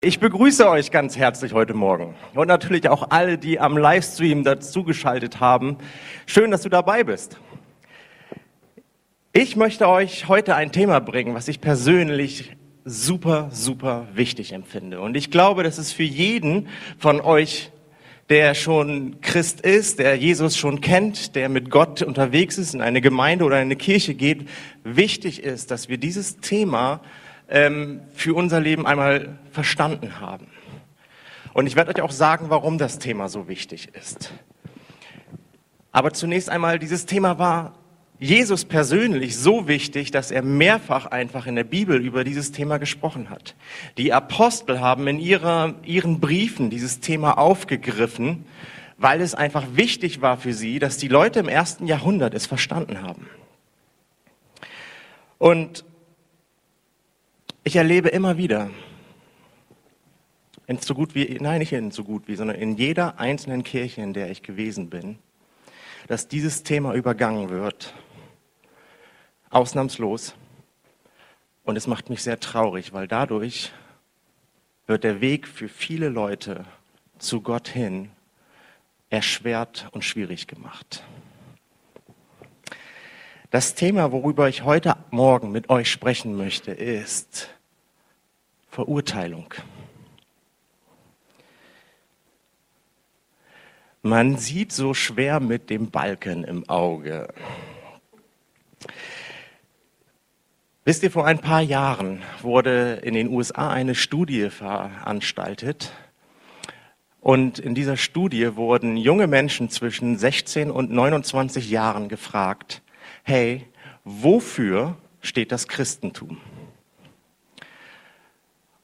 Ich begrüße euch ganz herzlich heute Morgen und natürlich auch alle, die am Livestream dazugeschaltet haben. Schön, dass du dabei bist. Ich möchte euch heute ein Thema bringen, was ich persönlich super, super wichtig empfinde. Und ich glaube, dass es für jeden von euch, der schon Christ ist, der Jesus schon kennt, der mit Gott unterwegs ist, in eine Gemeinde oder in eine Kirche geht, wichtig ist, dass wir dieses Thema ähm, für unser Leben einmal verstanden haben. Und ich werde euch auch sagen, warum das Thema so wichtig ist. Aber zunächst einmal, dieses Thema war Jesus persönlich so wichtig, dass er mehrfach einfach in der Bibel über dieses Thema gesprochen hat. Die Apostel haben in ihrer, ihren Briefen dieses Thema aufgegriffen, weil es einfach wichtig war für sie, dass die Leute im ersten Jahrhundert es verstanden haben. Und ich erlebe immer wieder, in so gut wie, nein, nicht in so gut wie, sondern in jeder einzelnen Kirche, in der ich gewesen bin, dass dieses Thema übergangen wird. Ausnahmslos. Und es macht mich sehr traurig, weil dadurch wird der Weg für viele Leute zu Gott hin erschwert und schwierig gemacht. Das Thema, worüber ich heute Morgen mit euch sprechen möchte, ist Verurteilung. Man sieht so schwer mit dem Balken im Auge. Wisst ihr, vor ein paar Jahren wurde in den USA eine Studie veranstaltet. Und in dieser Studie wurden junge Menschen zwischen 16 und 29 Jahren gefragt, hey, wofür steht das Christentum?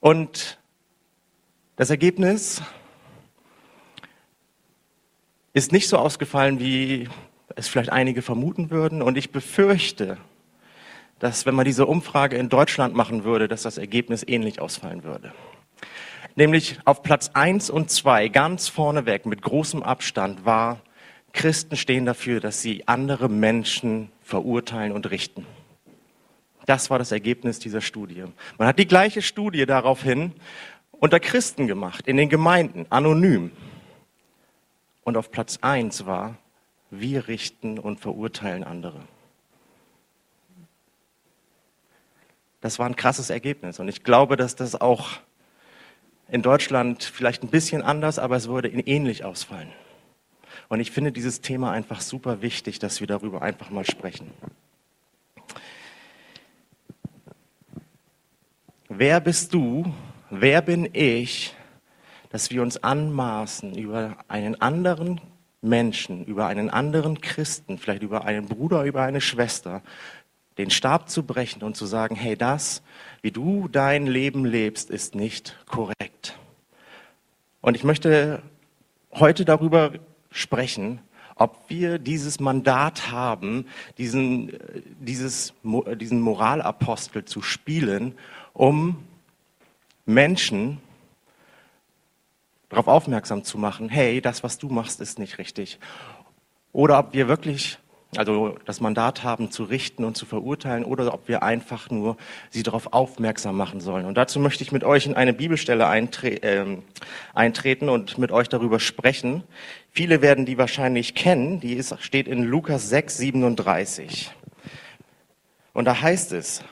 Und das Ergebnis ist nicht so ausgefallen, wie es vielleicht einige vermuten würden. Und ich befürchte, dass wenn man diese Umfrage in Deutschland machen würde, dass das Ergebnis ähnlich ausfallen würde. Nämlich auf Platz eins und zwei ganz vorneweg mit großem Abstand war, Christen stehen dafür, dass sie andere Menschen verurteilen und richten. Das war das Ergebnis dieser Studie. Man hat die gleiche Studie daraufhin unter Christen gemacht, in den Gemeinden, anonym. Und auf Platz eins war, wir richten und verurteilen andere. Das war ein krasses Ergebnis. Und ich glaube, dass das auch in Deutschland vielleicht ein bisschen anders, aber es würde ähnlich ausfallen. Und ich finde dieses Thema einfach super wichtig, dass wir darüber einfach mal sprechen. Wer bist du? Wer bin ich, dass wir uns anmaßen, über einen anderen Menschen, über einen anderen Christen, vielleicht über einen Bruder, über eine Schwester, den Stab zu brechen und zu sagen, hey, das, wie du dein Leben lebst, ist nicht korrekt. Und ich möchte heute darüber sprechen, ob wir dieses Mandat haben, diesen, dieses, diesen Moralapostel zu spielen, um Menschen darauf aufmerksam zu machen, hey, das, was du machst, ist nicht richtig. Oder ob wir wirklich also das Mandat haben zu richten und zu verurteilen oder ob wir einfach nur sie darauf aufmerksam machen sollen. Und dazu möchte ich mit euch in eine Bibelstelle eintre äh, eintreten und mit euch darüber sprechen. Viele werden die wahrscheinlich kennen, die ist, steht in Lukas 6, 37. Und da heißt es,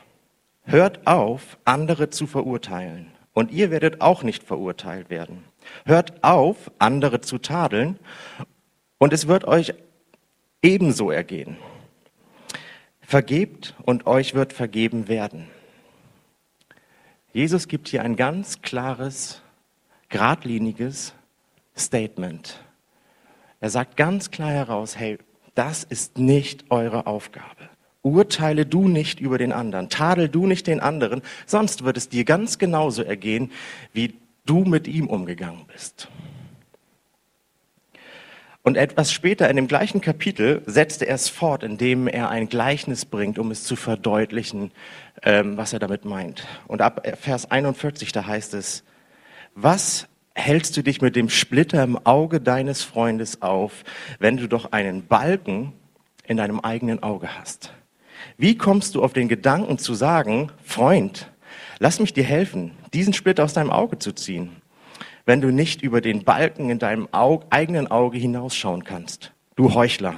hört auf, andere zu verurteilen und ihr werdet auch nicht verurteilt werden. Hört auf, andere zu tadeln und es wird euch ebenso ergehen. Vergebt und euch wird vergeben werden. Jesus gibt hier ein ganz klares, geradliniges Statement. Er sagt ganz klar heraus, hey, das ist nicht eure Aufgabe. Urteile du nicht über den anderen, tadel du nicht den anderen, sonst wird es dir ganz genauso ergehen, wie du mit ihm umgegangen bist. Und etwas später in dem gleichen Kapitel setzte er es fort, indem er ein Gleichnis bringt, um es zu verdeutlichen, ähm, was er damit meint. Und ab Vers 41, da heißt es, was hältst du dich mit dem Splitter im Auge deines Freundes auf, wenn du doch einen Balken in deinem eigenen Auge hast? Wie kommst du auf den Gedanken zu sagen, Freund, Lass mich dir helfen, diesen Splitter aus deinem Auge zu ziehen, wenn du nicht über den Balken in deinem Auge, eigenen Auge hinausschauen kannst. Du Heuchler.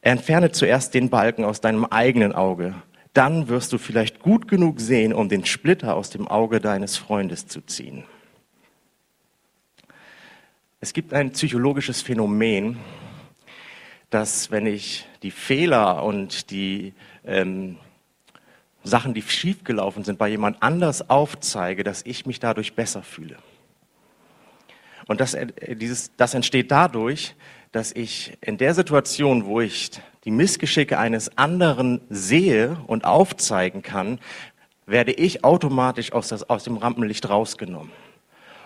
Entferne zuerst den Balken aus deinem eigenen Auge. Dann wirst du vielleicht gut genug sehen, um den Splitter aus dem Auge deines Freundes zu ziehen. Es gibt ein psychologisches Phänomen, dass wenn ich die Fehler und die ähm, Sachen, die schiefgelaufen sind, bei jemand anders aufzeige, dass ich mich dadurch besser fühle. Und das, äh, dieses, das entsteht dadurch, dass ich in der Situation, wo ich die Missgeschicke eines anderen sehe und aufzeigen kann, werde ich automatisch aus, das, aus dem Rampenlicht rausgenommen.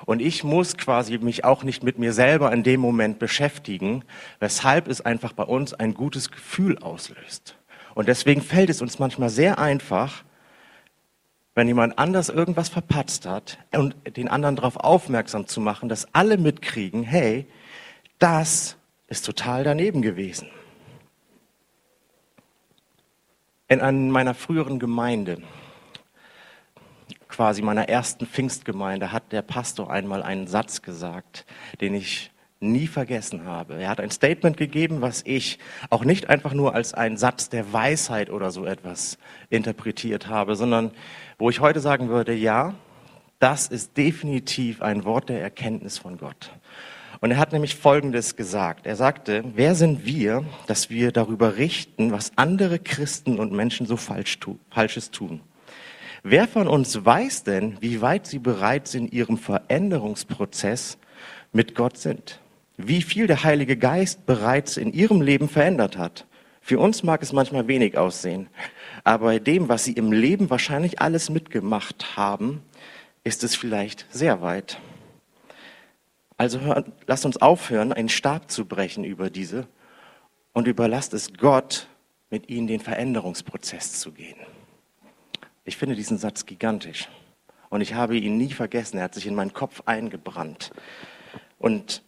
Und ich muss quasi mich auch nicht mit mir selber in dem Moment beschäftigen, weshalb es einfach bei uns ein gutes Gefühl auslöst. Und deswegen fällt es uns manchmal sehr einfach, wenn jemand anders irgendwas verpatzt hat und den anderen darauf aufmerksam zu machen, dass alle mitkriegen, hey, das ist total daneben gewesen. In meiner früheren Gemeinde quasi meiner ersten Pfingstgemeinde hat der Pastor einmal einen Satz gesagt, den ich nie vergessen habe. Er hat ein Statement gegeben, was ich auch nicht einfach nur als einen Satz der Weisheit oder so etwas interpretiert habe, sondern wo ich heute sagen würde, ja, das ist definitiv ein Wort der Erkenntnis von Gott. Und er hat nämlich Folgendes gesagt. Er sagte, wer sind wir, dass wir darüber richten, was andere Christen und Menschen so falsch tu Falsches tun? Wer von uns weiß denn, wie weit sie bereits in ihrem Veränderungsprozess mit Gott sind? Wie viel der Heilige Geist bereits in ihrem Leben verändert hat? Für uns mag es manchmal wenig aussehen, aber bei dem, was sie im Leben wahrscheinlich alles mitgemacht haben, ist es vielleicht sehr weit. Also hör, lasst uns aufhören, einen Stab zu brechen über diese und überlasst es Gott, mit ihnen den Veränderungsprozess zu gehen. Ich finde diesen Satz gigantisch. Und ich habe ihn nie vergessen. Er hat sich in meinen Kopf eingebrannt. Und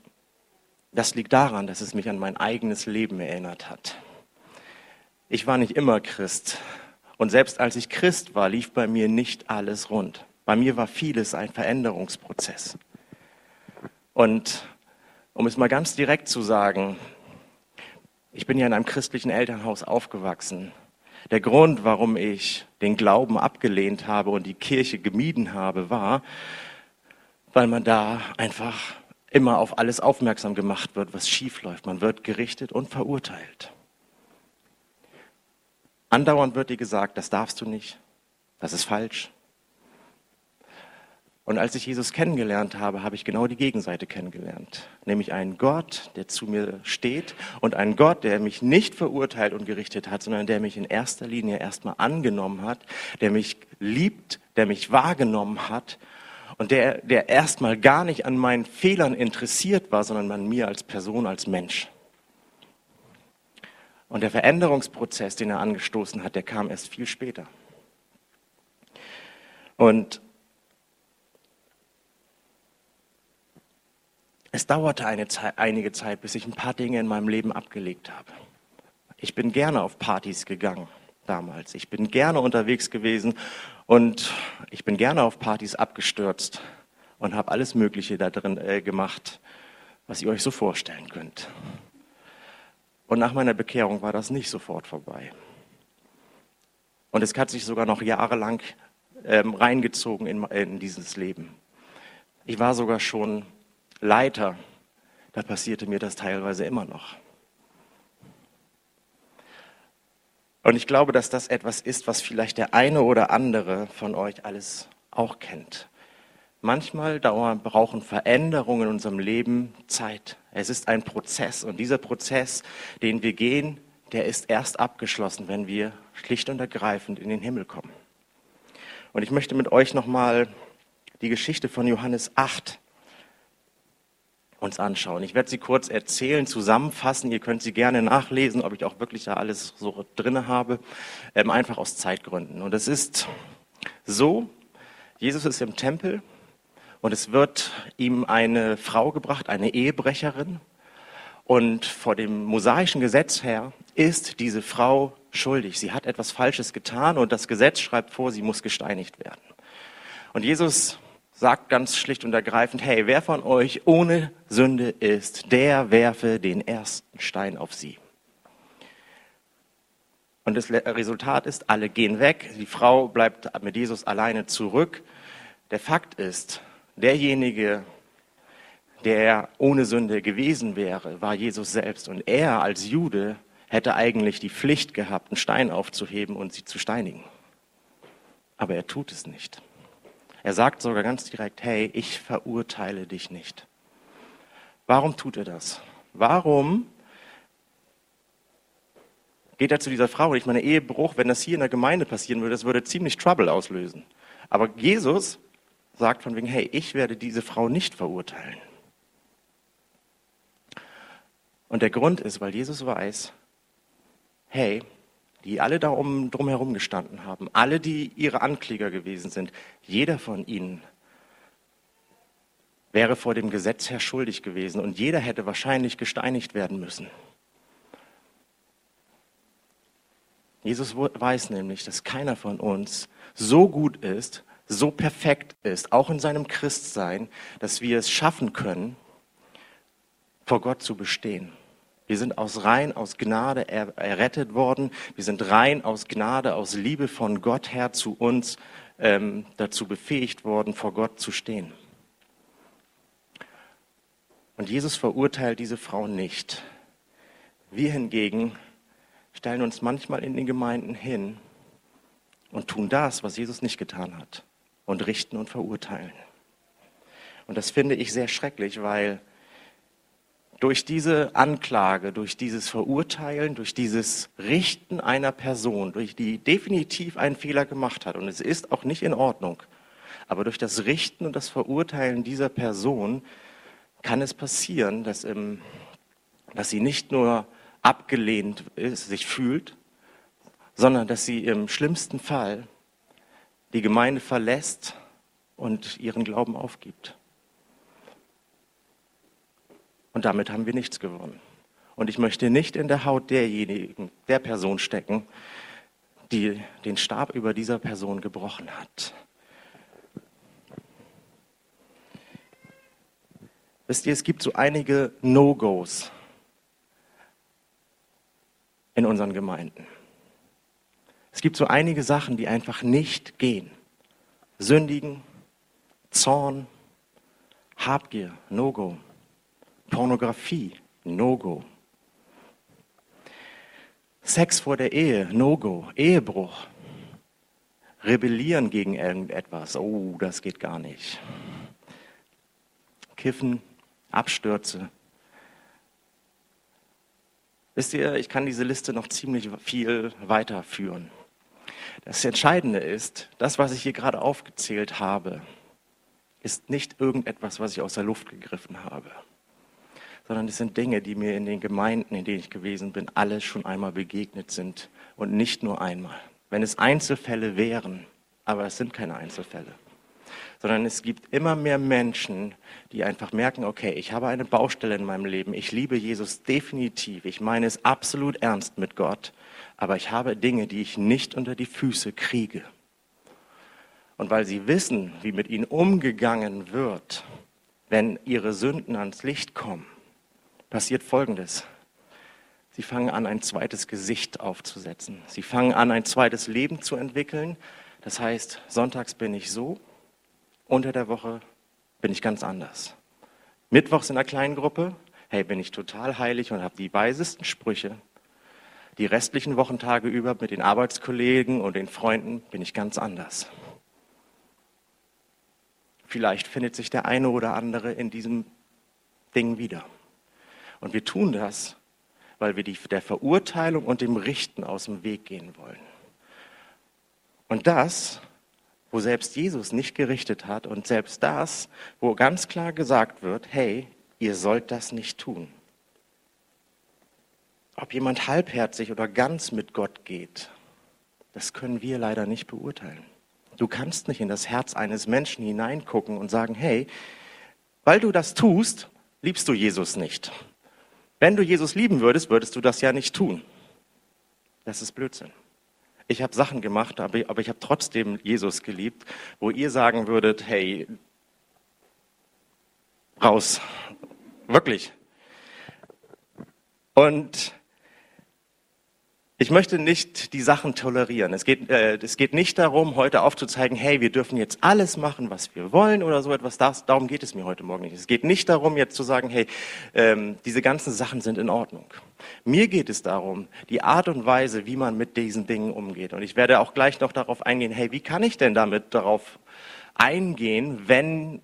das liegt daran, dass es mich an mein eigenes Leben erinnert hat. Ich war nicht immer Christ. Und selbst als ich Christ war, lief bei mir nicht alles rund. Bei mir war vieles ein Veränderungsprozess. Und um es mal ganz direkt zu sagen, ich bin ja in einem christlichen Elternhaus aufgewachsen. Der Grund, warum ich den Glauben abgelehnt habe und die Kirche gemieden habe, war, weil man da einfach immer auf alles aufmerksam gemacht wird, was schief läuft. Man wird gerichtet und verurteilt. Andauernd wird dir gesagt, das darfst du nicht, das ist falsch, und als ich Jesus kennengelernt habe, habe ich genau die Gegenseite kennengelernt. Nämlich einen Gott, der zu mir steht und einen Gott, der mich nicht verurteilt und gerichtet hat, sondern der mich in erster Linie erstmal angenommen hat, der mich liebt, der mich wahrgenommen hat und der, der erstmal gar nicht an meinen Fehlern interessiert war, sondern an mir als Person, als Mensch. Und der Veränderungsprozess, den er angestoßen hat, der kam erst viel später. Und Es dauerte eine Zeit, einige Zeit, bis ich ein paar Dinge in meinem Leben abgelegt habe. Ich bin gerne auf Partys gegangen damals. Ich bin gerne unterwegs gewesen und ich bin gerne auf Partys abgestürzt und habe alles Mögliche da drin äh, gemacht, was ihr euch so vorstellen könnt. Und nach meiner Bekehrung war das nicht sofort vorbei. Und es hat sich sogar noch jahrelang ähm, reingezogen in, in dieses Leben. Ich war sogar schon Leiter, da passierte mir das teilweise immer noch. Und ich glaube, dass das etwas ist, was vielleicht der eine oder andere von euch alles auch kennt. Manchmal dauern, brauchen Veränderungen in unserem Leben Zeit. Es ist ein Prozess und dieser Prozess, den wir gehen, der ist erst abgeschlossen, wenn wir schlicht und ergreifend in den Himmel kommen. Und ich möchte mit euch nochmal die Geschichte von Johannes 8 uns anschauen. Ich werde sie kurz erzählen, zusammenfassen. Ihr könnt sie gerne nachlesen, ob ich auch wirklich da alles so drinne habe, ähm, einfach aus Zeitgründen. Und es ist so, Jesus ist im Tempel und es wird ihm eine Frau gebracht, eine Ehebrecherin. Und vor dem mosaischen Gesetz her ist diese Frau schuldig. Sie hat etwas Falsches getan und das Gesetz schreibt vor, sie muss gesteinigt werden. Und Jesus sagt ganz schlicht und ergreifend, hey, wer von euch ohne Sünde ist, der werfe den ersten Stein auf sie. Und das Resultat ist, alle gehen weg, die Frau bleibt mit Jesus alleine zurück. Der Fakt ist, derjenige, der ohne Sünde gewesen wäre, war Jesus selbst. Und er als Jude hätte eigentlich die Pflicht gehabt, einen Stein aufzuheben und sie zu steinigen. Aber er tut es nicht. Er sagt sogar ganz direkt, hey, ich verurteile dich nicht. Warum tut er das? Warum geht er zu dieser Frau? Ich meine, Ehebruch, wenn das hier in der Gemeinde passieren würde, das würde ziemlich Trouble auslösen. Aber Jesus sagt von wegen, hey, ich werde diese Frau nicht verurteilen. Und der Grund ist, weil Jesus weiß, hey, die alle da um, drumherum gestanden haben, alle, die ihre Ankläger gewesen sind, jeder von ihnen wäre vor dem Gesetz her schuldig gewesen und jeder hätte wahrscheinlich gesteinigt werden müssen. Jesus weiß nämlich, dass keiner von uns so gut ist, so perfekt ist, auch in seinem Christsein, dass wir es schaffen können, vor Gott zu bestehen. Wir sind aus rein aus Gnade er, errettet worden. Wir sind rein aus Gnade, aus Liebe von Gott her zu uns ähm, dazu befähigt worden, vor Gott zu stehen. Und Jesus verurteilt diese Frau nicht. Wir hingegen stellen uns manchmal in den Gemeinden hin und tun das, was Jesus nicht getan hat, und richten und verurteilen. Und das finde ich sehr schrecklich, weil durch diese Anklage, durch dieses Verurteilen, durch dieses Richten einer Person, durch die definitiv einen Fehler gemacht hat, und es ist auch nicht in Ordnung, aber durch das Richten und das Verurteilen dieser Person kann es passieren, dass, im, dass sie nicht nur abgelehnt ist, sich fühlt, sondern dass sie im schlimmsten Fall die Gemeinde verlässt und ihren Glauben aufgibt. Und damit haben wir nichts gewonnen. Und ich möchte nicht in der Haut derjenigen, der Person stecken, die den Stab über dieser Person gebrochen hat. Wisst ihr, es gibt so einige No-Gos in unseren Gemeinden. Es gibt so einige Sachen, die einfach nicht gehen. Sündigen, Zorn, Habgier, No-Go. Pornografie, No-Go. Sex vor der Ehe, No-Go. Ehebruch. Rebellieren gegen irgendetwas, oh, das geht gar nicht. Kiffen, Abstürze. Wisst ihr, ich kann diese Liste noch ziemlich viel weiterführen. Das Entscheidende ist, das, was ich hier gerade aufgezählt habe, ist nicht irgendetwas, was ich aus der Luft gegriffen habe sondern es sind Dinge, die mir in den Gemeinden, in denen ich gewesen bin, alle schon einmal begegnet sind und nicht nur einmal. Wenn es Einzelfälle wären, aber es sind keine Einzelfälle, sondern es gibt immer mehr Menschen, die einfach merken, okay, ich habe eine Baustelle in meinem Leben, ich liebe Jesus definitiv, ich meine es absolut ernst mit Gott, aber ich habe Dinge, die ich nicht unter die Füße kriege. Und weil sie wissen, wie mit ihnen umgegangen wird, wenn ihre Sünden ans Licht kommen, passiert Folgendes. Sie fangen an, ein zweites Gesicht aufzusetzen. Sie fangen an, ein zweites Leben zu entwickeln. Das heißt, sonntags bin ich so, unter der Woche bin ich ganz anders. Mittwochs in einer kleinen Gruppe, hey, bin ich total heilig und habe die weisesten Sprüche. Die restlichen Wochentage über mit den Arbeitskollegen und den Freunden bin ich ganz anders. Vielleicht findet sich der eine oder andere in diesem Ding wieder. Und wir tun das, weil wir die, der Verurteilung und dem Richten aus dem Weg gehen wollen. Und das, wo selbst Jesus nicht gerichtet hat und selbst das, wo ganz klar gesagt wird, hey, ihr sollt das nicht tun. Ob jemand halbherzig oder ganz mit Gott geht, das können wir leider nicht beurteilen. Du kannst nicht in das Herz eines Menschen hineingucken und sagen, hey, weil du das tust, liebst du Jesus nicht. Wenn du Jesus lieben würdest, würdest du das ja nicht tun. Das ist Blödsinn. Ich habe Sachen gemacht, aber ich habe trotzdem Jesus geliebt, wo ihr sagen würdet, hey, raus. Wirklich. Und ich möchte nicht die Sachen tolerieren. Es geht, äh, es geht nicht darum, heute aufzuzeigen, hey, wir dürfen jetzt alles machen, was wir wollen oder so etwas. Das, darum geht es mir heute Morgen nicht. Es geht nicht darum, jetzt zu sagen, hey, ähm, diese ganzen Sachen sind in Ordnung. Mir geht es darum, die Art und Weise, wie man mit diesen Dingen umgeht. Und ich werde auch gleich noch darauf eingehen, hey, wie kann ich denn damit darauf eingehen, wenn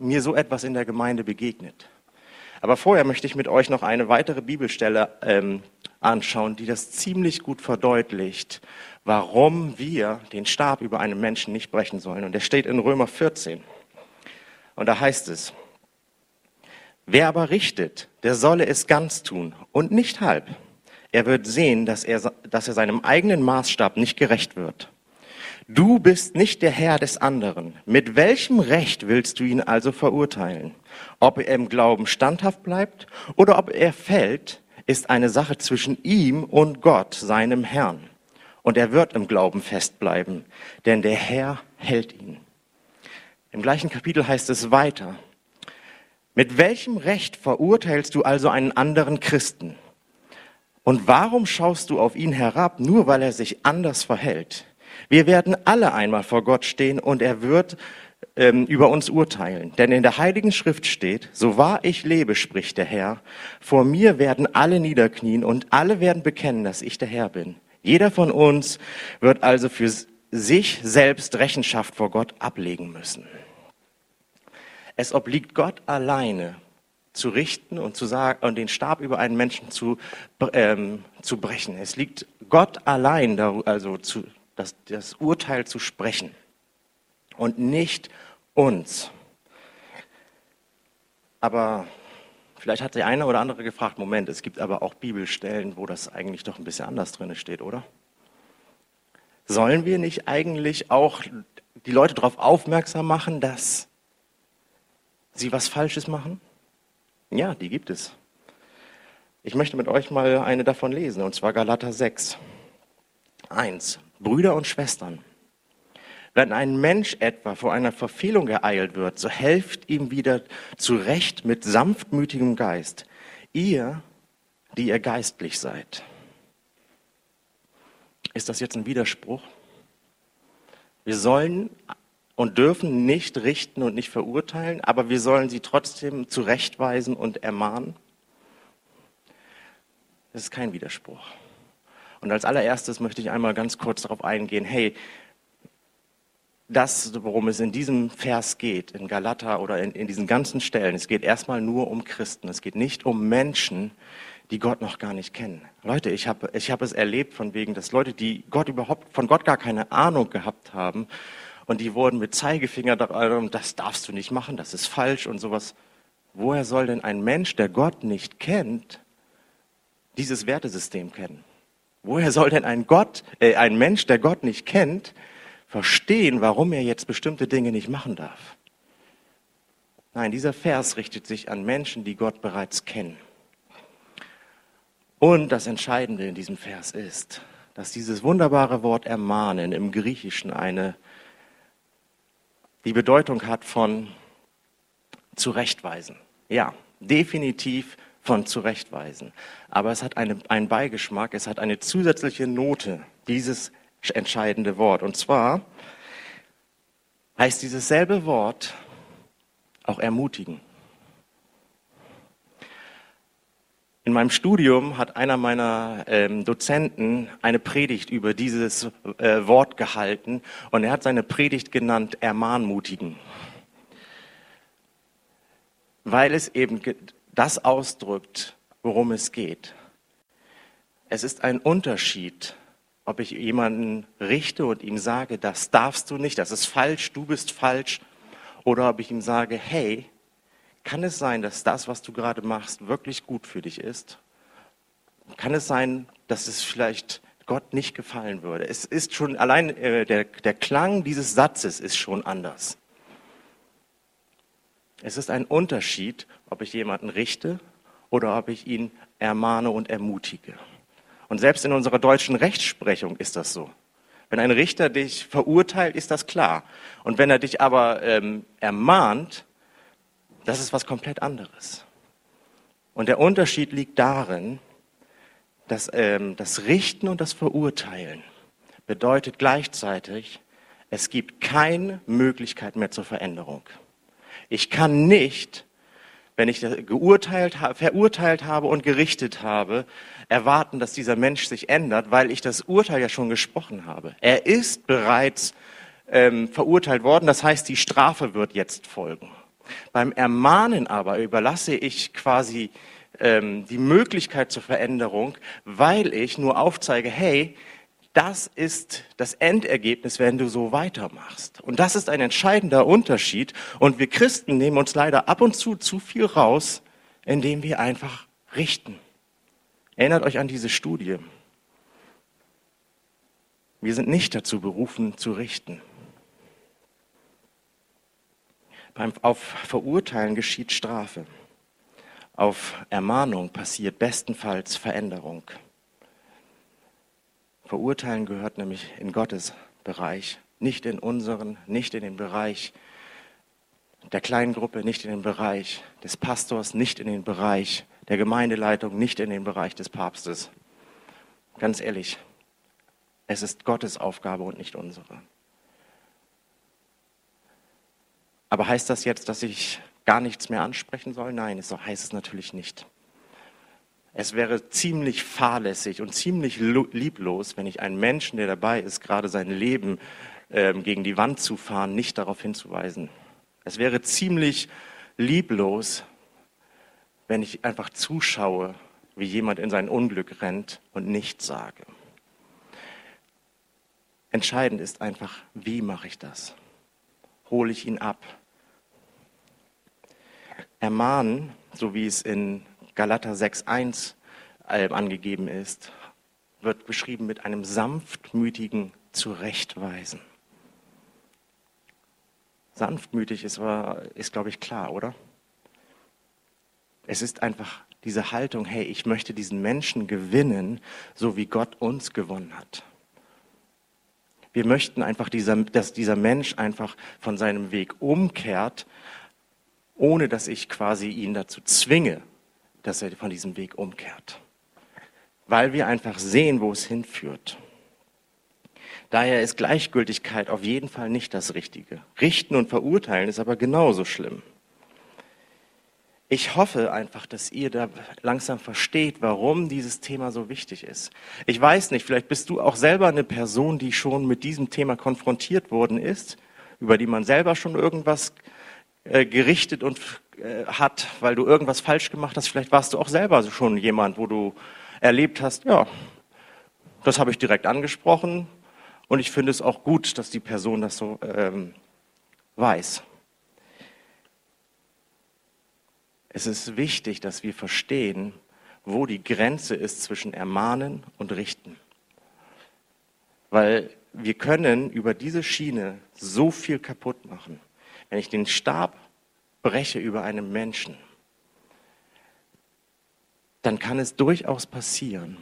mir so etwas in der Gemeinde begegnet? Aber vorher möchte ich mit euch noch eine weitere Bibelstelle ähm, anschauen, die das ziemlich gut verdeutlicht, warum wir den Stab über einen Menschen nicht brechen sollen. Und der steht in Römer 14. Und da heißt es, wer aber richtet, der solle es ganz tun und nicht halb. Er wird sehen, dass er, dass er seinem eigenen Maßstab nicht gerecht wird. Du bist nicht der Herr des anderen. Mit welchem Recht willst du ihn also verurteilen? Ob er im Glauben standhaft bleibt oder ob er fällt, ist eine Sache zwischen ihm und Gott, seinem Herrn. Und er wird im Glauben festbleiben, denn der Herr hält ihn. Im gleichen Kapitel heißt es weiter. Mit welchem Recht verurteilst du also einen anderen Christen? Und warum schaust du auf ihn herab, nur weil er sich anders verhält? Wir werden alle einmal vor Gott stehen und er wird ähm, über uns urteilen. Denn in der Heiligen Schrift steht, so wahr ich lebe, spricht der Herr, vor mir werden alle niederknien und alle werden bekennen, dass ich der Herr bin. Jeder von uns wird also für sich selbst Rechenschaft vor Gott ablegen müssen. Es obliegt Gott alleine, zu richten und zu sagen und den Stab über einen Menschen zu, ähm, zu brechen. Es liegt Gott allein, also zu, das, das Urteil zu sprechen und nicht uns. Aber vielleicht hat der eine oder andere gefragt, Moment, es gibt aber auch Bibelstellen, wo das eigentlich doch ein bisschen anders drin steht, oder? Sollen wir nicht eigentlich auch die Leute darauf aufmerksam machen, dass sie was Falsches machen? Ja, die gibt es. Ich möchte mit euch mal eine davon lesen, und zwar Galater 6. 1. Brüder und Schwestern, wenn ein Mensch etwa vor einer Verfehlung ereilt wird, so helft ihm wieder zurecht mit sanftmütigem Geist. Ihr, die ihr geistlich seid. Ist das jetzt ein Widerspruch? Wir sollen und dürfen nicht richten und nicht verurteilen, aber wir sollen sie trotzdem zurechtweisen und ermahnen. Das ist kein Widerspruch. Und als allererstes möchte ich einmal ganz kurz darauf eingehen, hey, das, worum es in diesem Vers geht, in Galater oder in, in diesen ganzen Stellen, es geht erstmal nur um Christen. Es geht nicht um Menschen, die Gott noch gar nicht kennen. Leute, ich habe ich hab es erlebt von wegen, dass Leute, die Gott überhaupt, von Gott gar keine Ahnung gehabt haben und die wurden mit Zeigefinger, das darfst du nicht machen, das ist falsch und sowas. Woher soll denn ein Mensch, der Gott nicht kennt, dieses Wertesystem kennen? Woher soll denn ein Gott, äh, ein Mensch, der Gott nicht kennt, verstehen, warum er jetzt bestimmte Dinge nicht machen darf. Nein, dieser Vers richtet sich an Menschen, die Gott bereits kennen. Und das Entscheidende in diesem Vers ist, dass dieses wunderbare Wort ermahnen im Griechischen eine, die Bedeutung hat von zurechtweisen. Ja, definitiv von zurechtweisen. Aber es hat eine, einen Beigeschmack, es hat eine zusätzliche Note, dieses entscheidende Wort. Und zwar heißt dieses selbe Wort auch ermutigen. In meinem Studium hat einer meiner ähm, Dozenten eine Predigt über dieses äh, Wort gehalten und er hat seine Predigt genannt Ermahnmutigen, weil es eben das ausdrückt, worum es geht. Es ist ein Unterschied, ob ich jemanden richte und ihm sage, das darfst du nicht, das ist falsch, du bist falsch, oder ob ich ihm sage, hey, kann es sein, dass das, was du gerade machst, wirklich gut für dich ist? Kann es sein, dass es vielleicht Gott nicht gefallen würde? Es ist schon allein äh, der, der Klang dieses Satzes ist schon anders. Es ist ein Unterschied, ob ich jemanden richte oder ob ich ihn ermahne und ermutige. Und selbst in unserer deutschen Rechtsprechung ist das so. Wenn ein Richter dich verurteilt, ist das klar. Und wenn er dich aber ähm, ermahnt, das ist was komplett anderes. Und der Unterschied liegt darin, dass ähm, das Richten und das Verurteilen bedeutet gleichzeitig, es gibt keine Möglichkeit mehr zur Veränderung. Ich kann nicht, wenn ich geurteilt, verurteilt habe und gerichtet habe, erwarten, dass dieser Mensch sich ändert, weil ich das Urteil ja schon gesprochen habe. Er ist bereits ähm, verurteilt worden, das heißt, die Strafe wird jetzt folgen. Beim Ermahnen aber überlasse ich quasi ähm, die Möglichkeit zur Veränderung, weil ich nur aufzeige, hey, das ist das Endergebnis, wenn du so weitermachst. Und das ist ein entscheidender Unterschied. Und wir Christen nehmen uns leider ab und zu zu viel raus, indem wir einfach richten. Erinnert euch an diese Studie. Wir sind nicht dazu berufen, zu richten. Beim, auf Verurteilen geschieht Strafe. Auf Ermahnung passiert bestenfalls Veränderung. Verurteilen gehört nämlich in Gottes Bereich, nicht in unseren, nicht in den Bereich der kleinen Gruppe, nicht in den Bereich des Pastors, nicht in den Bereich der Gemeindeleitung, nicht in den Bereich des Papstes. Ganz ehrlich, es ist Gottes Aufgabe und nicht unsere. Aber heißt das jetzt, dass ich gar nichts mehr ansprechen soll? Nein, so heißt es natürlich nicht. Es wäre ziemlich fahrlässig und ziemlich lieblos, wenn ich einen Menschen, der dabei ist, gerade sein Leben ähm, gegen die Wand zu fahren, nicht darauf hinzuweisen. Es wäre ziemlich lieblos, wenn ich einfach zuschaue, wie jemand in sein Unglück rennt und nichts sage. Entscheidend ist einfach, wie mache ich das? Hole ich ihn ab? Ermahnen, so wie es in Galater 6.1 äh, angegeben ist, wird beschrieben mit einem sanftmütigen Zurechtweisen. Sanftmütig ist, ist glaube ich, klar, oder? Es ist einfach diese Haltung, hey, ich möchte diesen Menschen gewinnen, so wie Gott uns gewonnen hat. Wir möchten einfach, dieser, dass dieser Mensch einfach von seinem Weg umkehrt, ohne dass ich quasi ihn dazu zwinge, dass er von diesem Weg umkehrt. Weil wir einfach sehen, wo es hinführt. Daher ist Gleichgültigkeit auf jeden Fall nicht das Richtige. Richten und verurteilen ist aber genauso schlimm. Ich hoffe einfach, dass ihr da langsam versteht, warum dieses Thema so wichtig ist. Ich weiß nicht, vielleicht bist du auch selber eine Person, die schon mit diesem Thema konfrontiert worden ist, über die man selber schon irgendwas äh, gerichtet und äh, hat, weil du irgendwas falsch gemacht hast. Vielleicht warst du auch selber schon jemand, wo du erlebt hast, ja, das habe ich direkt angesprochen und ich finde es auch gut, dass die Person das so ähm, weiß. Es ist wichtig, dass wir verstehen, wo die Grenze ist zwischen Ermahnen und Richten. Weil wir können über diese Schiene so viel kaputt machen. Wenn ich den Stab breche über einen Menschen, dann kann es durchaus passieren,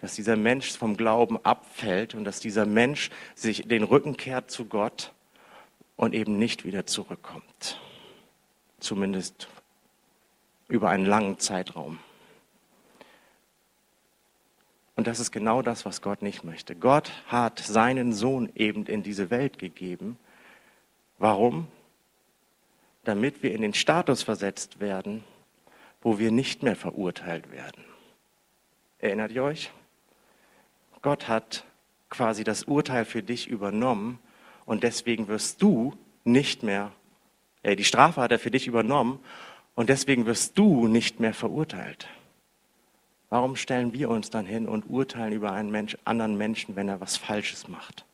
dass dieser Mensch vom Glauben abfällt und dass dieser Mensch sich den Rücken kehrt zu Gott und eben nicht wieder zurückkommt zumindest über einen langen Zeitraum. Und das ist genau das, was Gott nicht möchte. Gott hat seinen Sohn eben in diese Welt gegeben. Warum? Damit wir in den Status versetzt werden, wo wir nicht mehr verurteilt werden. Erinnert ihr euch? Gott hat quasi das Urteil für dich übernommen und deswegen wirst du nicht mehr äh, die Strafe hat er für dich übernommen und deswegen wirst du nicht mehr verurteilt. Warum stellen wir uns dann hin und urteilen über einen Mensch, anderen Menschen, wenn er was Falsches macht?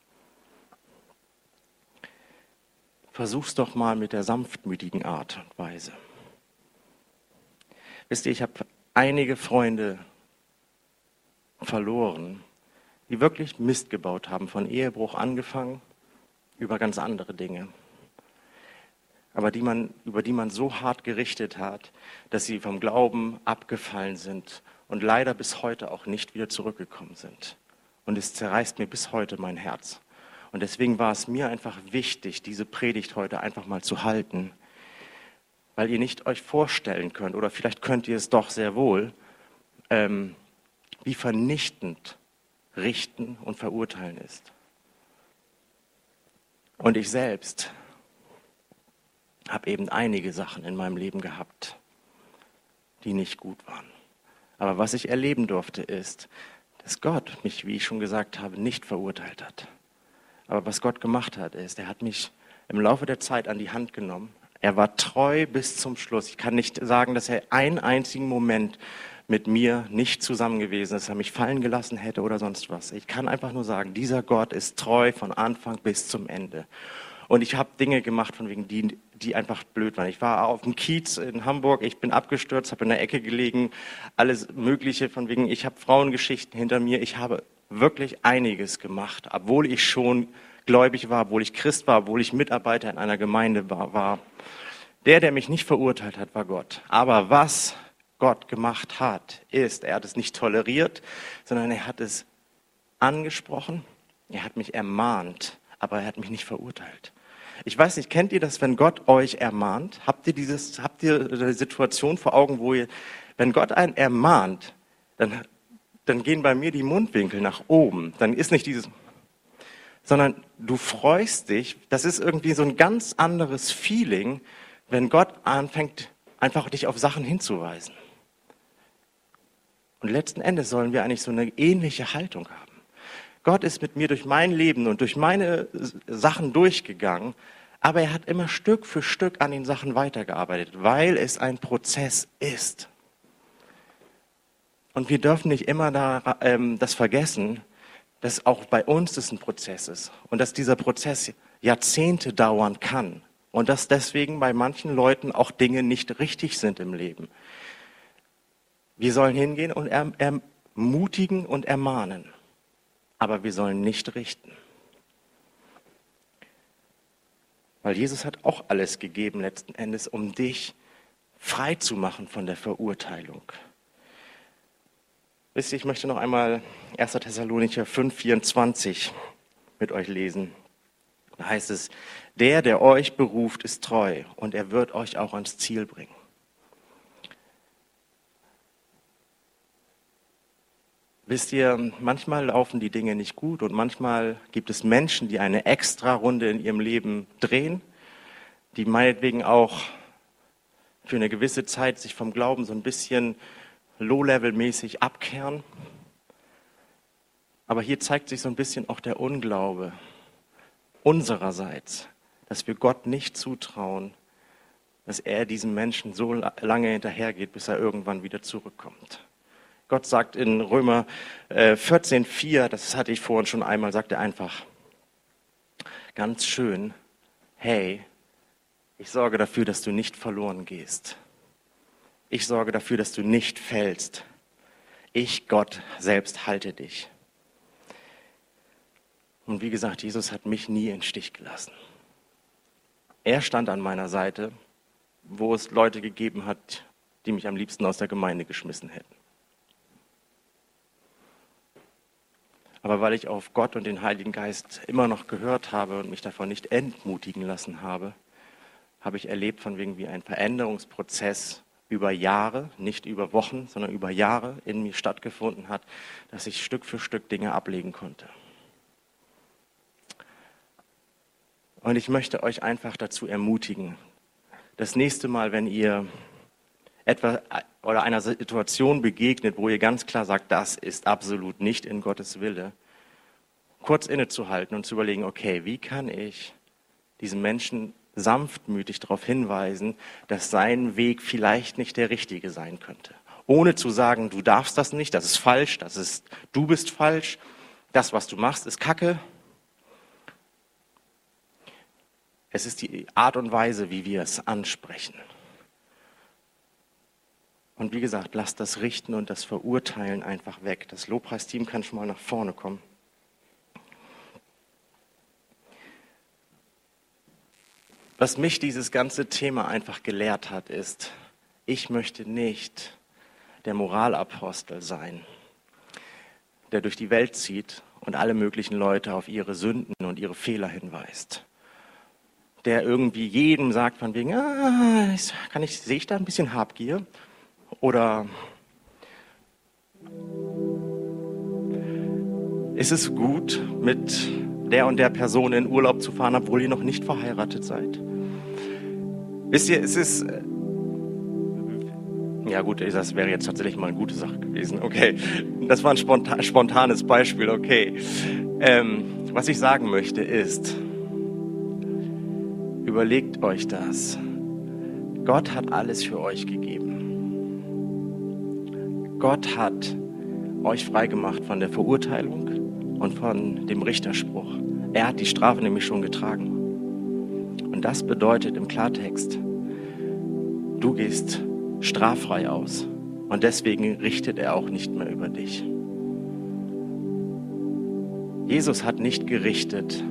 Versuch's doch mal mit der sanftmütigen Art und Weise. Wisst ihr, ich habe einige Freunde verloren, die wirklich Mist gebaut haben, von Ehebruch angefangen über ganz andere Dinge aber die man, über die man so hart gerichtet hat, dass sie vom Glauben abgefallen sind und leider bis heute auch nicht wieder zurückgekommen sind. Und es zerreißt mir bis heute mein Herz. Und deswegen war es mir einfach wichtig, diese Predigt heute einfach mal zu halten, weil ihr nicht euch vorstellen könnt, oder vielleicht könnt ihr es doch sehr wohl, ähm, wie vernichtend richten und verurteilen ist. Und ich selbst habe eben einige Sachen in meinem Leben gehabt, die nicht gut waren. Aber was ich erleben durfte, ist, dass Gott mich, wie ich schon gesagt habe, nicht verurteilt hat. Aber was Gott gemacht hat, ist, er hat mich im Laufe der Zeit an die Hand genommen. Er war treu bis zum Schluss. Ich kann nicht sagen, dass er einen einzigen Moment mit mir nicht zusammen gewesen ist, dass er mich fallen gelassen hätte oder sonst was. Ich kann einfach nur sagen, dieser Gott ist treu von Anfang bis zum Ende. Und ich habe Dinge gemacht, von wegen die, die einfach blöd waren. Ich war auf dem Kiez in Hamburg, ich bin abgestürzt, habe in der Ecke gelegen, alles Mögliche, von wegen, ich habe Frauengeschichten hinter mir. Ich habe wirklich einiges gemacht, obwohl ich schon gläubig war, obwohl ich Christ war, obwohl ich Mitarbeiter in einer Gemeinde war. Der, der mich nicht verurteilt hat, war Gott. Aber was Gott gemacht hat, ist, er hat es nicht toleriert, sondern er hat es angesprochen, er hat mich ermahnt, aber er hat mich nicht verurteilt. Ich weiß nicht, kennt ihr das, wenn Gott euch ermahnt? Habt ihr dieses, habt ihr eine Situation vor Augen, wo ihr, wenn Gott einen ermahnt, dann, dann gehen bei mir die Mundwinkel nach oben. Dann ist nicht dieses, sondern du freust dich. Das ist irgendwie so ein ganz anderes Feeling, wenn Gott anfängt, einfach dich auf Sachen hinzuweisen. Und letzten Endes sollen wir eigentlich so eine ähnliche Haltung haben. Gott ist mit mir durch mein Leben und durch meine Sachen durchgegangen, aber er hat immer Stück für Stück an den Sachen weitergearbeitet, weil es ein Prozess ist. Und wir dürfen nicht immer da, ähm, das vergessen, dass auch bei uns das ein Prozess ist und dass dieser Prozess Jahrzehnte dauern kann und dass deswegen bei manchen Leuten auch Dinge nicht richtig sind im Leben. Wir sollen hingehen und ermutigen und ermahnen aber wir sollen nicht richten. Weil Jesus hat auch alles gegeben letzten Endes, um dich frei zu machen von der Verurteilung. Wisst ihr, ich möchte noch einmal 1. Thessalonicher 5,24 mit euch lesen. Da heißt es, der, der euch beruft, ist treu und er wird euch auch ans Ziel bringen. Wisst ihr, manchmal laufen die Dinge nicht gut und manchmal gibt es Menschen, die eine extra Runde in ihrem Leben drehen, die meinetwegen auch für eine gewisse Zeit sich vom Glauben so ein bisschen low-level-mäßig abkehren. Aber hier zeigt sich so ein bisschen auch der Unglaube unsererseits, dass wir Gott nicht zutrauen, dass er diesen Menschen so lange hinterhergeht, bis er irgendwann wieder zurückkommt. Gott sagt in Römer 14,4, äh, das hatte ich vorhin schon einmal, sagt er einfach ganz schön, hey, ich sorge dafür, dass du nicht verloren gehst. Ich sorge dafür, dass du nicht fällst. Ich, Gott, selbst halte dich. Und wie gesagt, Jesus hat mich nie in Stich gelassen. Er stand an meiner Seite, wo es Leute gegeben hat, die mich am liebsten aus der Gemeinde geschmissen hätten. Aber weil ich auf Gott und den Heiligen Geist immer noch gehört habe und mich davon nicht entmutigen lassen habe, habe ich erlebt, von wegen wie ein Veränderungsprozess über Jahre, nicht über Wochen, sondern über Jahre in mir stattgefunden hat, dass ich Stück für Stück Dinge ablegen konnte. Und ich möchte euch einfach dazu ermutigen, das nächste Mal, wenn ihr etwa oder einer Situation begegnet, wo ihr ganz klar sagt, das ist absolut nicht in Gottes Wille, kurz innezuhalten und zu überlegen, okay, wie kann ich diesen Menschen sanftmütig darauf hinweisen, dass sein Weg vielleicht nicht der richtige sein könnte. Ohne zu sagen, du darfst das nicht, das ist falsch, das ist, du bist falsch, das, was du machst, ist Kacke. Es ist die Art und Weise, wie wir es ansprechen. Und wie gesagt, lasst das Richten und das Verurteilen einfach weg. Das Lobpreisteam kann schon mal nach vorne kommen. Was mich dieses ganze Thema einfach gelehrt hat, ist, ich möchte nicht der Moralapostel sein, der durch die Welt zieht und alle möglichen Leute auf ihre Sünden und ihre Fehler hinweist. Der irgendwie jedem sagt von wegen, ah, kann ich, sehe ich da ein bisschen Habgier? Oder ist es gut, mit der und der Person in Urlaub zu fahren, obwohl ihr noch nicht verheiratet seid? Wisst ihr, es ist, äh, ja gut, das wäre jetzt tatsächlich mal eine gute Sache gewesen. Okay, das war ein spontan, spontanes Beispiel, okay. Ähm, was ich sagen möchte ist, überlegt euch das. Gott hat alles für euch gegeben. Gott hat euch freigemacht von der Verurteilung und von dem Richterspruch. Er hat die Strafe nämlich schon getragen. Und das bedeutet im Klartext, du gehst straffrei aus. Und deswegen richtet er auch nicht mehr über dich. Jesus hat nicht gerichtet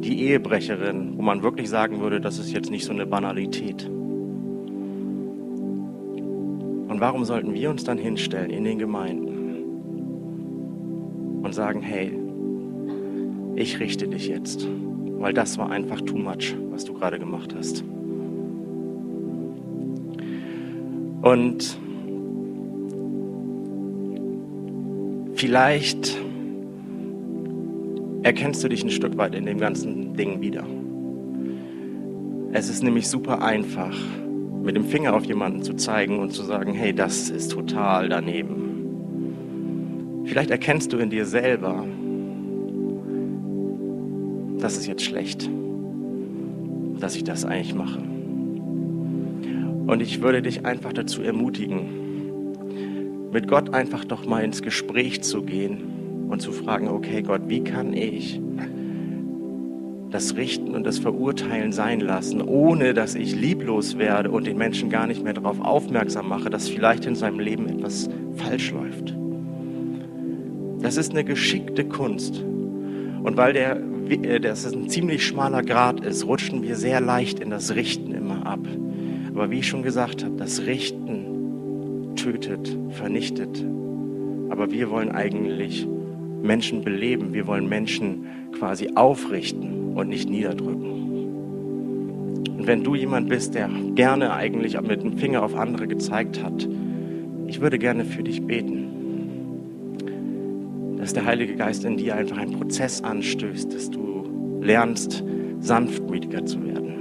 die Ehebrecherin, wo man wirklich sagen würde, das ist jetzt nicht so eine Banalität. Und warum sollten wir uns dann hinstellen in den Gemeinden und sagen, hey, ich richte dich jetzt, weil das war einfach too much, was du gerade gemacht hast. Und vielleicht erkennst du dich ein Stück weit in dem ganzen Ding wieder. Es ist nämlich super einfach, mit dem Finger auf jemanden zu zeigen und zu sagen, hey, das ist total daneben. Vielleicht erkennst du in dir selber, das ist jetzt schlecht, dass ich das eigentlich mache. Und ich würde dich einfach dazu ermutigen, mit Gott einfach doch mal ins Gespräch zu gehen und zu fragen, okay Gott, wie kann ich das Richten und das Verurteilen sein lassen, ohne dass ich lieblos werde und den Menschen gar nicht mehr darauf aufmerksam mache, dass vielleicht in seinem Leben etwas falsch läuft. Das ist eine geschickte Kunst. Und weil der, äh, das ein ziemlich schmaler Grad ist, rutschen wir sehr leicht in das Richten immer ab. Aber wie ich schon gesagt habe, das Richten tötet, vernichtet. Aber wir wollen eigentlich Menschen beleben. Wir wollen Menschen quasi aufrichten und nicht niederdrücken. Und wenn du jemand bist, der gerne eigentlich mit dem Finger auf andere gezeigt hat, ich würde gerne für dich beten, dass der Heilige Geist in dir einfach einen Prozess anstößt, dass du lernst, sanftmütiger zu werden.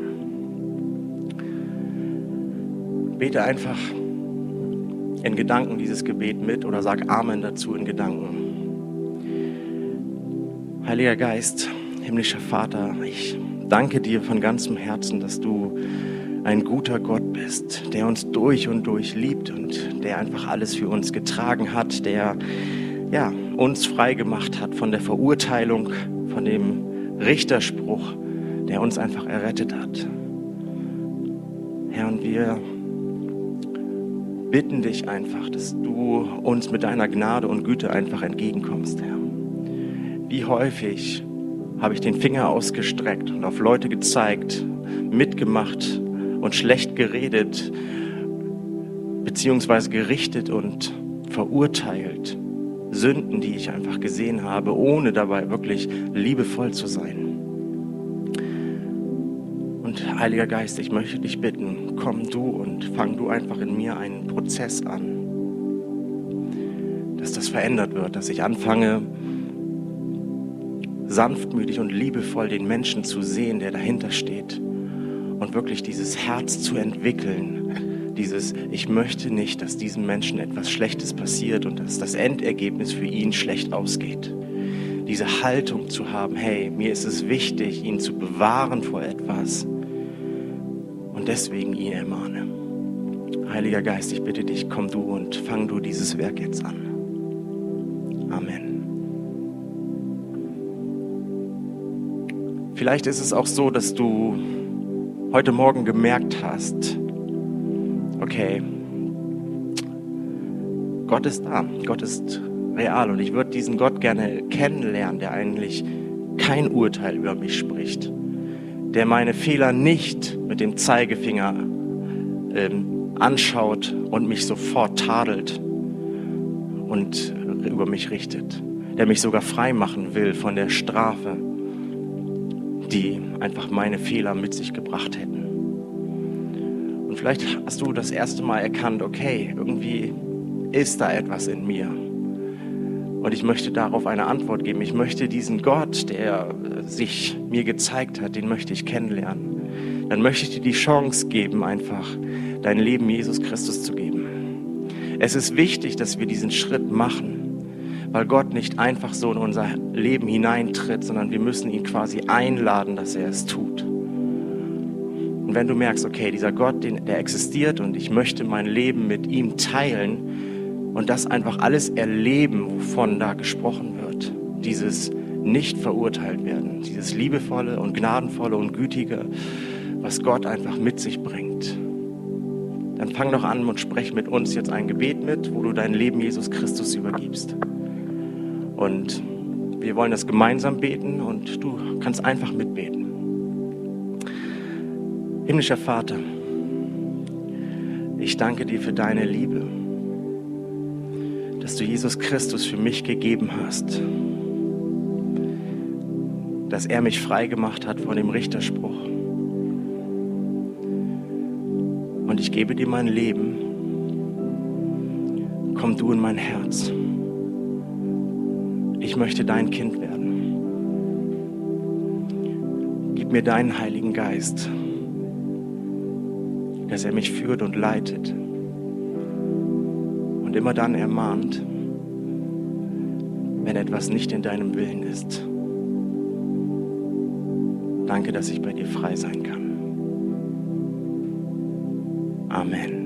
Bete einfach in Gedanken dieses Gebet mit oder sag Amen dazu in Gedanken. Heiliger Geist, himmlischer Vater, ich danke dir von ganzem Herzen, dass du ein guter Gott bist, der uns durch und durch liebt und der einfach alles für uns getragen hat, der ja, uns frei gemacht hat von der Verurteilung, von dem Richterspruch, der uns einfach errettet hat. Herr, und wir bitten dich einfach, dass du uns mit deiner Gnade und Güte einfach entgegenkommst, Herr. Wie häufig habe ich den Finger ausgestreckt und auf Leute gezeigt, mitgemacht und schlecht geredet, beziehungsweise gerichtet und verurteilt. Sünden, die ich einfach gesehen habe, ohne dabei wirklich liebevoll zu sein. Und Heiliger Geist, ich möchte dich bitten, komm du und fang du einfach in mir einen Prozess an, dass das verändert wird, dass ich anfange, sanftmütig und liebevoll den Menschen zu sehen, der dahinter steht und wirklich dieses Herz zu entwickeln, dieses, ich möchte nicht, dass diesem Menschen etwas Schlechtes passiert und dass das Endergebnis für ihn schlecht ausgeht. Diese Haltung zu haben, hey, mir ist es wichtig, ihn zu bewahren vor etwas, und deswegen ihn ermahne. Heiliger Geist, ich bitte dich, komm du und fang du dieses Werk jetzt an. Amen. Vielleicht ist es auch so, dass du heute Morgen gemerkt hast, okay, Gott ist da, Gott ist real. Und ich würde diesen Gott gerne kennenlernen, der eigentlich kein Urteil über mich spricht, der meine Fehler nicht mit dem Zeigefinger ähm, anschaut und mich sofort tadelt, und über mich richtet, der mich sogar frei machen will von der Strafe, die einfach meine Fehler mit sich gebracht hätten. Und vielleicht hast du das erste Mal erkannt, okay, irgendwie ist da etwas in mir. Und ich möchte darauf eine Antwort geben. Ich möchte diesen Gott, der sich mir gezeigt hat, den möchte ich kennenlernen. Dann möchte ich dir die Chance geben, einfach dein Leben Jesus Christus zu geben. Es ist wichtig, dass wir diesen Schritt machen, weil Gott nicht einfach so in unser Leben hineintritt, sondern wir müssen ihn quasi einladen, dass er es tut. Und wenn du merkst, okay, dieser Gott, der existiert und ich möchte mein Leben mit ihm teilen und das einfach alles erleben, wovon da gesprochen wird, dieses nicht verurteilt werden, dieses liebevolle und gnadenvolle und gütige, was Gott einfach mit sich bringt dann fang doch an und sprech mit uns jetzt ein Gebet mit, wo du dein Leben Jesus Christus übergibst. Und wir wollen das gemeinsam beten und du kannst einfach mitbeten. Himmlischer Vater, ich danke dir für deine Liebe, dass du Jesus Christus für mich gegeben hast, dass er mich frei gemacht hat von dem Richterspruch und ich gebe dir mein Leben. Komm du in mein Herz. Ich möchte dein Kind werden. Gib mir deinen Heiligen Geist, dass er mich führt und leitet und immer dann ermahnt, wenn etwas nicht in deinem Willen ist. Danke, dass ich bei dir frei sein kann. Amen.